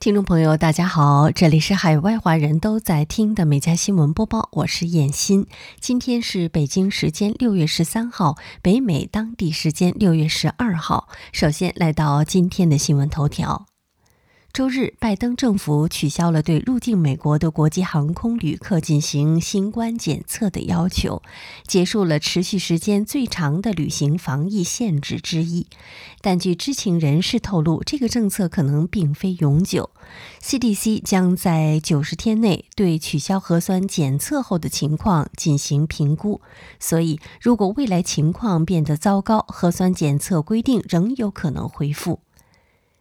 听众朋友，大家好，这里是海外华人都在听的每家新闻播报，我是燕欣。今天是北京时间六月十三号，北美当地时间六月十二号。首先来到今天的新闻头条。周日，拜登政府取消了对入境美国的国际航空旅客进行新冠检测的要求，结束了持续时间最长的旅行防疫限制之一。但据知情人士透露，这个政策可能并非永久。CDC 将在九十天内对取消核酸检测后的情况进行评估，所以如果未来情况变得糟糕，核酸检测规定仍有可能恢复。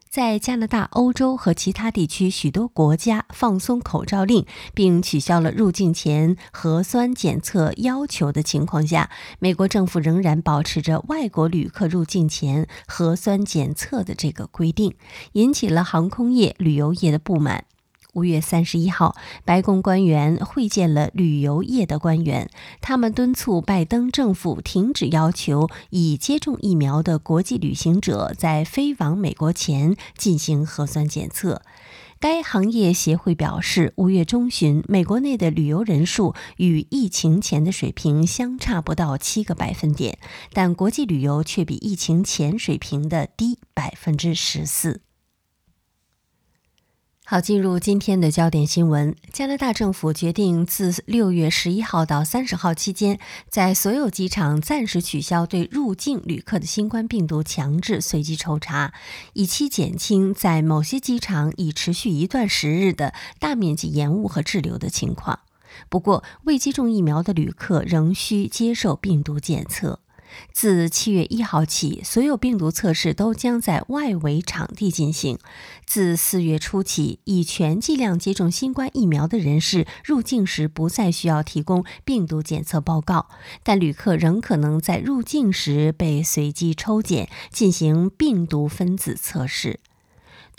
在加拿大、欧洲和其他地区许多国家放松口罩令，并取消了入境前核酸检测要求的情况下，美国政府仍然保持着外国旅客入境前核酸检测的这个规定，引起了航空业、旅游业的不满。五月三十一号，白宫官员会见了旅游业的官员，他们敦促拜登政府停止要求已接种疫苗的国际旅行者在飞往美国前进行核酸检测。该行业协会表示，五月中旬，美国内的旅游人数与疫情前的水平相差不到七个百分点，但国际旅游却比疫情前水平的低百分之十四。好，进入今天的焦点新闻。加拿大政府决定自六月十一号到三十号期间，在所有机场暂时取消对入境旅客的新冠病毒强制随机抽查，以期减轻在某些机场已持续一段时日的大面积延误和滞留的情况。不过，未接种疫苗的旅客仍需接受病毒检测。自七月一号起，所有病毒测试都将在外围场地进行。自四月初起，已全剂量接种新冠疫苗的人士入境时不再需要提供病毒检测报告，但旅客仍可能在入境时被随机抽检进行病毒分子测试。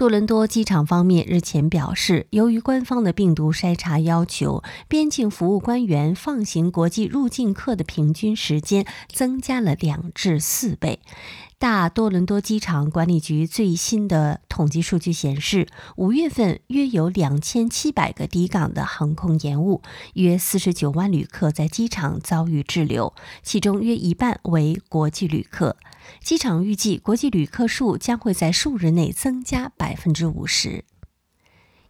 多伦多机场方面日前表示，由于官方的病毒筛查要求，边境服务官员放行国际入境客的平均时间增加了两至四倍。大多伦多机场管理局最新的统计数据显示，五月份约有两千七百个抵港的航空延误，约四十九万旅客在机场遭遇滞留，其中约一半为国际旅客。机场预计，国际旅客数将会在数日内增加百分之五十。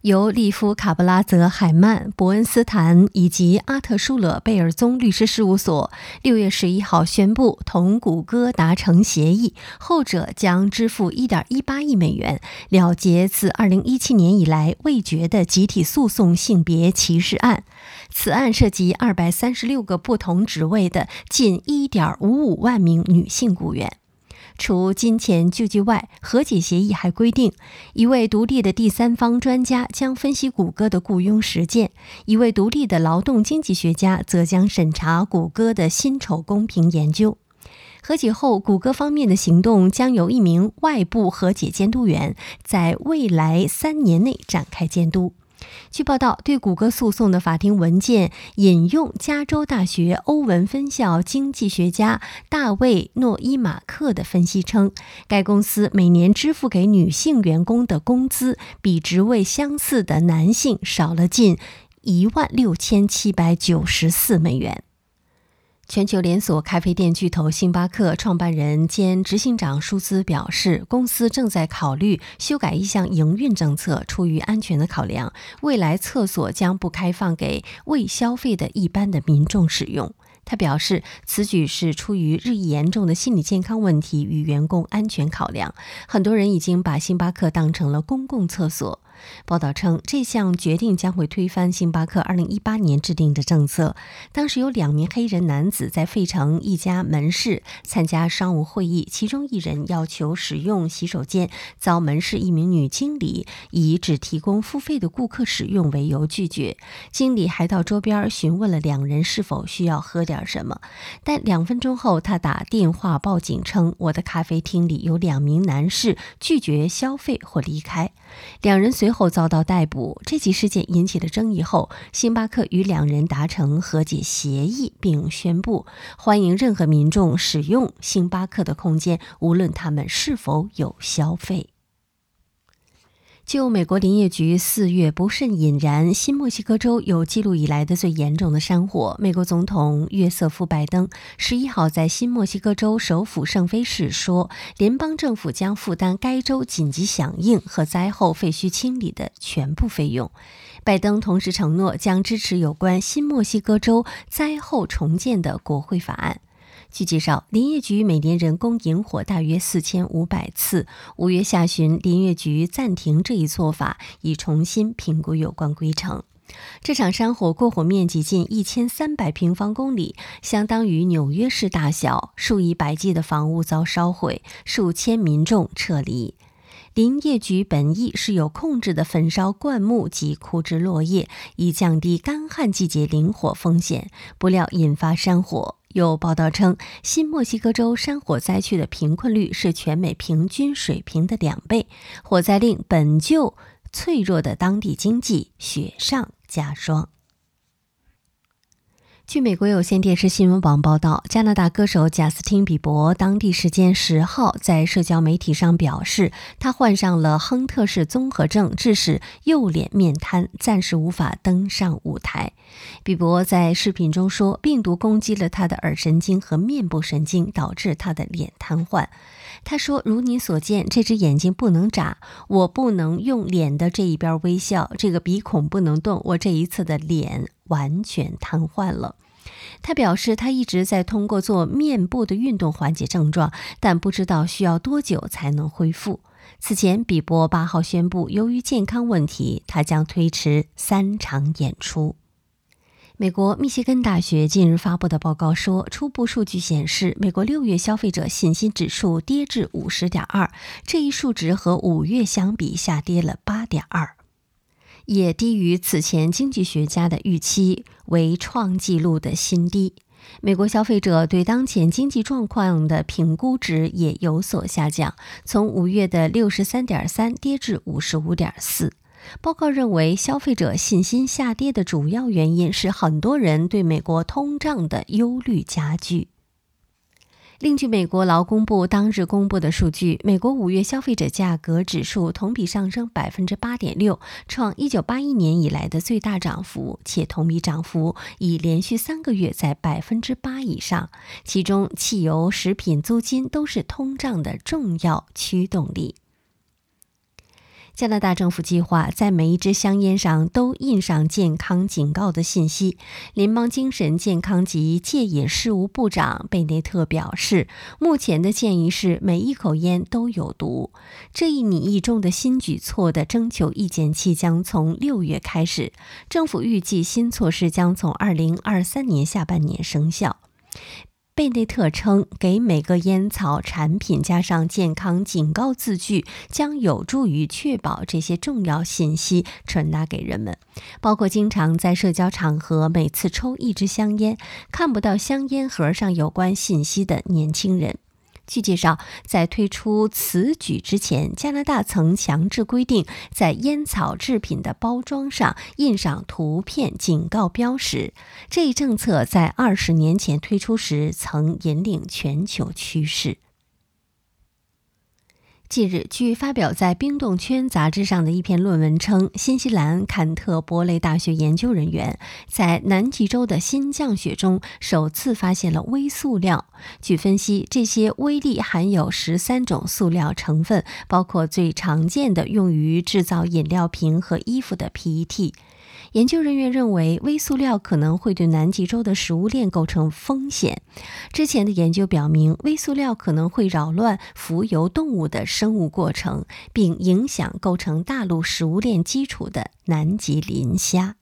由利夫卡布拉泽海曼伯恩斯坦以及阿特舒勒贝尔宗律师事务所六月十一号宣布同谷歌达成协议，后者将支付一点一八亿美元，了结自二零一七年以来未决的集体诉讼性别歧视案。此案涉及二百三十六个不同职位的近一点五五万名女性雇员。除金钱救济外，和解协议还规定，一位独立的第三方专家将分析谷歌的雇佣实践，一位独立的劳动经济学家则将审查谷歌的薪酬公平研究。和解后，谷歌方面的行动将由一名外部和解监督员在未来三年内展开监督。据报道，对谷歌诉讼的法庭文件引用加州大学欧文分校经济学家大卫·诺伊马克的分析称，该公司每年支付给女性员工的工资比职位相似的男性少了近一万六千七百九十四美元。全球连锁咖啡店巨头星巴克创办人兼执行长舒兹表示，公司正在考虑修改一项营运政策，出于安全的考量，未来厕所将不开放给未消费的一般的民众使用。他表示，此举是出于日益严重的心理健康问题与员工安全考量。很多人已经把星巴克当成了公共厕所。报道称，这项决定将会推翻星巴克2018年制定的政策。当时有两名黑人男子在费城一家门市参加商务会议，其中一人要求使用洗手间，遭门市一名女经理以只提供付费的顾客使用为由拒绝。经理还到桌边询问了两人是否需要喝点什么，但两分钟后，他打电话报警称，我的咖啡厅里有两名男士拒绝消费或离开。两人随后遭到逮捕。这起事件引起了争议后，星巴克与两人达成和解协议，并宣布欢迎任何民众使用星巴克的空间，无论他们是否有消费。就美国林业局四月不慎引燃新墨西哥州有记录以来的最严重的山火，美国总统约瑟夫·拜登十一号在新墨西哥州首府圣菲市说，联邦政府将负担该州紧急响应和灾后废墟清理的全部费用。拜登同时承诺将支持有关新墨西哥州灾后重建的国会法案。据介绍，林业局每年人工引火大约四千五百次。五月下旬，林业局暂停这一做法，以重新评估有关规程。这场山火过火面积近一千三百平方公里，相当于纽约市大小，数以百计的房屋遭烧毁，数千民众撤离。林业局本意是有控制的焚烧灌木及枯枝落叶，以降低干旱季节林火风险，不料引发山火。有报道称，新墨西哥州山火灾区的贫困率是全美平均水平的两倍，火灾令本就脆弱的当地经济雪上加霜。据美国有线电视新闻网报道，加拿大歌手贾斯汀·比伯当地时间十号在社交媒体上表示，他患上了亨特氏综合症，致使右脸面瘫，暂时无法登上舞台。比伯在视频中说，病毒攻击了他的耳神经和面部神经，导致他的脸瘫痪。他说：“如你所见，这只眼睛不能眨，我不能用脸的这一边微笑，这个鼻孔不能动，我这一侧的脸完全瘫痪了。”他表示，他一直在通过做面部的运动缓解症状，但不知道需要多久才能恢复。此前，比伯八号宣布，由于健康问题，他将推迟三场演出。美国密歇根大学近日发布的报告说，初步数据显示，美国六月消费者信心指数跌至五十点二，这一数值和五月相比下跌了八点二。也低于此前经济学家的预期，为创纪录的新低。美国消费者对当前经济状况的评估值也有所下降，从五月的六十三点三跌至五十五点四。报告认为，消费者信心下跌的主要原因是很多人对美国通胀的忧虑加剧。另据美国劳工部当日公布的数据，美国五月消费者价格指数同比上升百分之八点六，创一九八一年以来的最大涨幅，且同比涨幅已连续三个月在百分之八以上。其中，汽油、食品、租金都是通胀的重要驱动力。加拿大政府计划在每一支香烟上都印上健康警告的信息。联邦精神健康及戒瘾事务部长贝内特表示，目前的建议是每一口烟都有毒。这一拟议中的新举措的征求意见期将从六月开始。政府预计新措施将从二零二三年下半年生效。贝内特称，给每个烟草产品加上健康警告字句，将有助于确保这些重要信息传达给人们，包括经常在社交场合每次抽一支香烟看不到香烟盒上有关信息的年轻人。据介绍，在推出此举之前，加拿大曾强制规定在烟草制品的包装上印上图片警告标识。这一政策在二十年前推出时曾引领全球趋势。近日，据发表在《冰冻圈》杂志上的一篇论文称，新西兰坎特伯雷大学研究人员在南极洲的新降雪中首次发现了微塑料。据分析，这些微粒含有十三种塑料成分，包括最常见的用于制造饮料瓶和衣服的 PET。研究人员认为，微塑料可能会对南极洲的食物链构成风险。之前的研究表明，微塑料可能会扰乱浮游动物的生物过程，并影响构成大陆食物链基础的南极磷虾。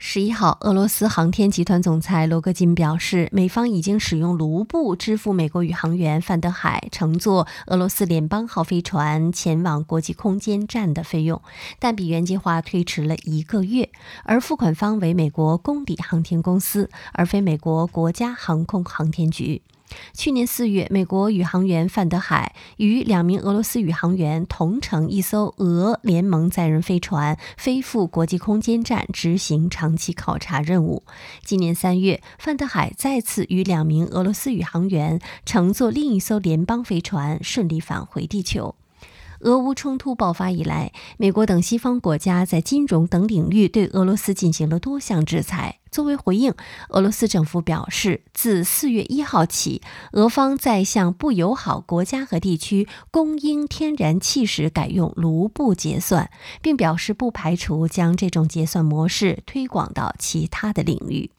十一号，俄罗斯航天集团总裁罗戈金表示，美方已经使用卢布支付美国宇航员范德海乘坐俄罗斯联邦号飞船前往国际空间站的费用，但比原计划推迟了一个月，而付款方为美国公底航天公司，而非美国国家航空航天局。去年四月，美国宇航员范德海与两名俄罗斯宇航员同乘一艘俄联盟载人飞船飞赴国际空间站执行长期考察任务。今年三月，范德海再次与两名俄罗斯宇航员乘坐另一艘联邦飞船顺利返回地球。俄乌冲突爆发以来，美国等西方国家在金融等领域对俄罗斯进行了多项制裁。作为回应，俄罗斯政府表示，自四月一号起，俄方在向不友好国家和地区供应天然气时改用卢布结算，并表示不排除将这种结算模式推广到其他的领域。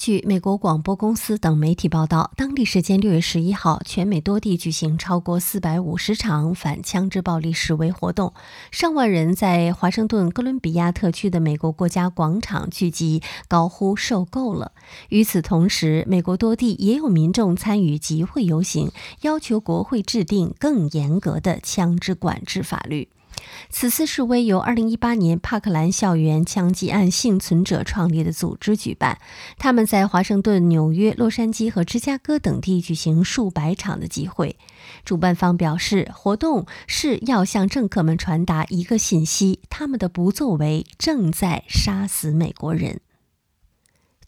据美国广播公司等媒体报道，当地时间六月十一号，全美多地举行超过四百五十场反枪支暴力示威活动，上万人在华盛顿哥伦比亚特区的美国国家广场聚集，高呼“受够了”。与此同时，美国多地也有民众参与集会游行，要求国会制定更严格的枪支管制法律。此次示威由2018年帕克兰校园枪击案幸存者创立的组织举办，他们在华盛顿、纽约、洛杉矶和芝加哥等地举行数百场的集会。主办方表示，活动是要向政客们传达一个信息：他们的不作为正在杀死美国人。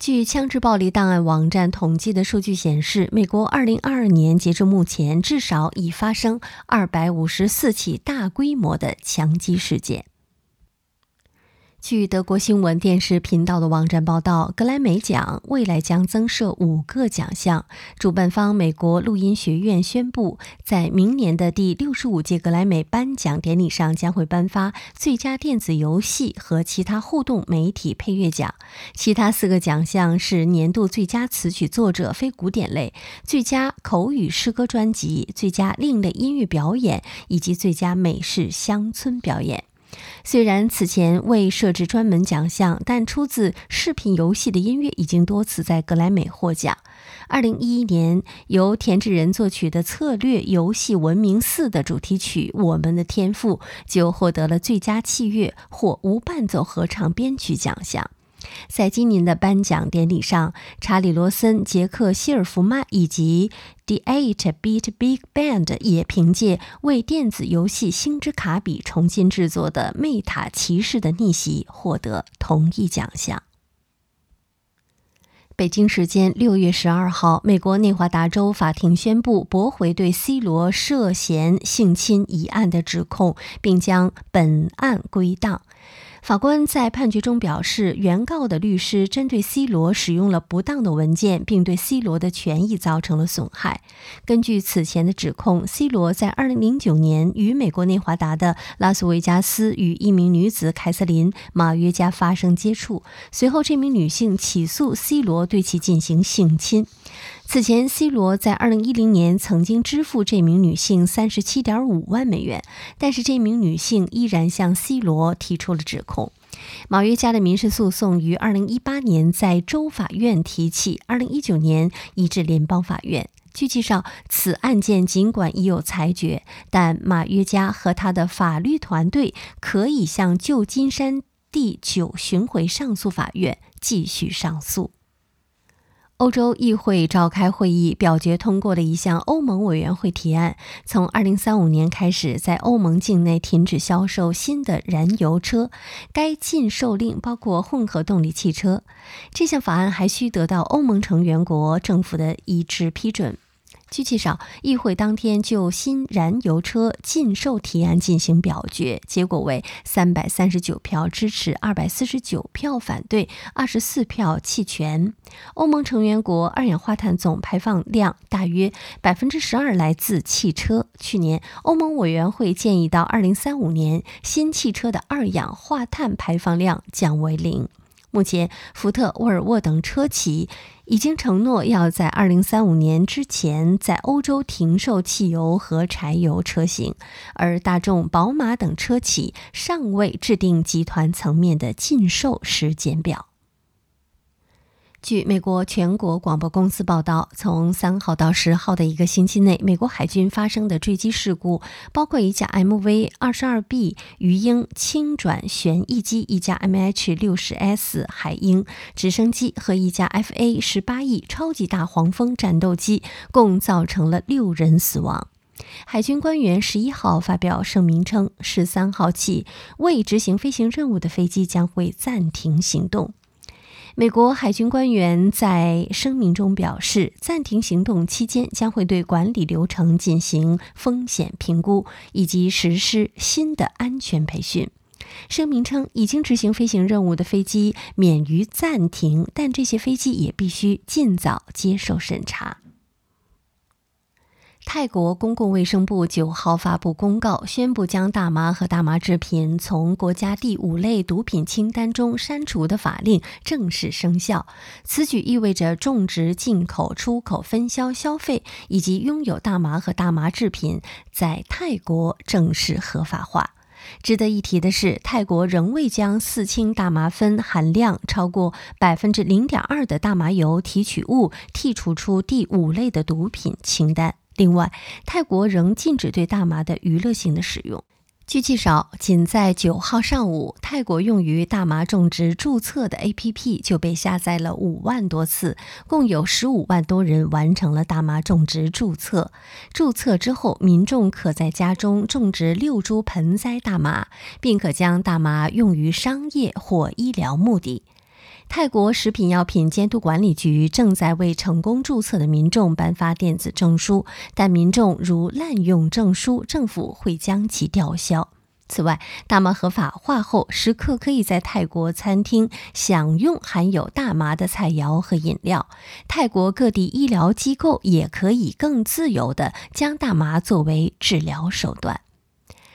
据枪支暴力档案网站统计的数据显示，美国2022年截至目前至少已发生254起大规模的枪击事件。据德国新闻电视频道的网站报道，格莱美奖未来将增设五个奖项。主办方美国录音学院宣布，在明年的第六十五届格莱美颁奖典礼上，将会颁发最佳电子游戏和其他互动媒体配乐奖。其他四个奖项是年度最佳词曲作者（非古典类）、最佳口语诗歌专辑、最佳另类音乐表演以及最佳美式乡村表演。虽然此前未设置专门奖项，但出自视频游戏的音乐已经多次在格莱美获奖。二零一一年，由田志仁作曲的策略游戏《文明四》的主题曲《我们的天赋》就获得了最佳器乐或无伴奏合唱编曲奖项。在今年的颁奖典礼上，查理·罗森、杰克·希尔弗曼以及 The Eight Beat Big Band 也凭借为电子游戏《星之卡比》重新制作的《魅塔骑士的逆袭》获得同一奖项。北京时间六月十二号，美国内华达州法庭宣布驳回对 C 罗涉嫌性侵一案的指控，并将本案归档。法官在判决中表示，原告的律师针对 C 罗使用了不当的文件，并对 C 罗的权益造成了损害。根据此前的指控，C 罗在2009年与美国内华达的拉斯维加斯与一名女子凯瑟琳·马约加发生接触，随后这名女性起诉 C 罗对其进行性侵。此前，C 罗在2010年曾经支付这名女性37.5万美元，但是这名女性依然向 C 罗提出了指控。马约加的民事诉讼于2018年在州法院提起，2019年移至联邦法院。据介绍，此案件尽管已有裁决，但马约加和他的法律团队可以向旧金山第九巡回上诉法院继续上诉。欧洲议会召开会议，表决通过了一项欧盟委员会提案，从二零三五年开始，在欧盟境内停止销售新的燃油车。该禁售令包括混合动力汽车。这项法案还需得到欧盟成员国政府的一致批准。据介绍，议会当天就新燃油车禁售提案进行表决，结果为三百三十九票支持，二百四十九票反对，二十四票弃权。欧盟成员国二氧化碳总排放量大约百分之十二来自汽车。去年，欧盟委员会建议到二零三五年，新汽车的二氧化碳排放量降为零。目前，福特、沃尔沃等车企已经承诺要在二零三五年之前在欧洲停售汽油和柴油车型，而大众、宝马等车企尚未制定集团层面的禁售时间表。据美国全国广播公司报道，从三号到十号的一个星期内，美国海军发生的坠机事故包括一架 MV-22B 鱼鹰轻转旋翼机、一架 MH-60S 海鹰直升机和一架 FA-18E 超级大黄蜂战斗机，共造成了六人死亡。海军官员十一号发表声明称，十三号起未执行飞行任务的飞机将会暂停行动。美国海军官员在声明中表示，暂停行动期间将会对管理流程进行风险评估，以及实施新的安全培训。声明称，已经执行飞行任务的飞机免于暂停，但这些飞机也必须尽早接受审查。泰国公共卫生部九号发布公告，宣布将大麻和大麻制品从国家第五类毒品清单中删除的法令正式生效。此举意味着种植、进口、出口、分销、消费以及拥有大麻和大麻制品在泰国正式合法化。值得一提的是，泰国仍未将四氢大麻酚含量超过百分之零点二的大麻油提取物剔除出第五类的毒品清单。另外，泰国仍禁止对大麻的娱乐性的使用。据介绍，仅在九号上午，泰国用于大麻种植注册的 APP 就被下载了五万多次，共有十五万多人完成了大麻种植注册。注册之后，民众可在家中种植六株盆栽大麻，并可将大麻用于商业或医疗目的。泰国食品药品监督管理局正在为成功注册的民众颁发电子证书，但民众如滥用证书，政府会将其吊销。此外，大麻合法化后，食客可以在泰国餐厅享用含有大麻的菜肴和饮料。泰国各地医疗机构也可以更自由地将大麻作为治疗手段。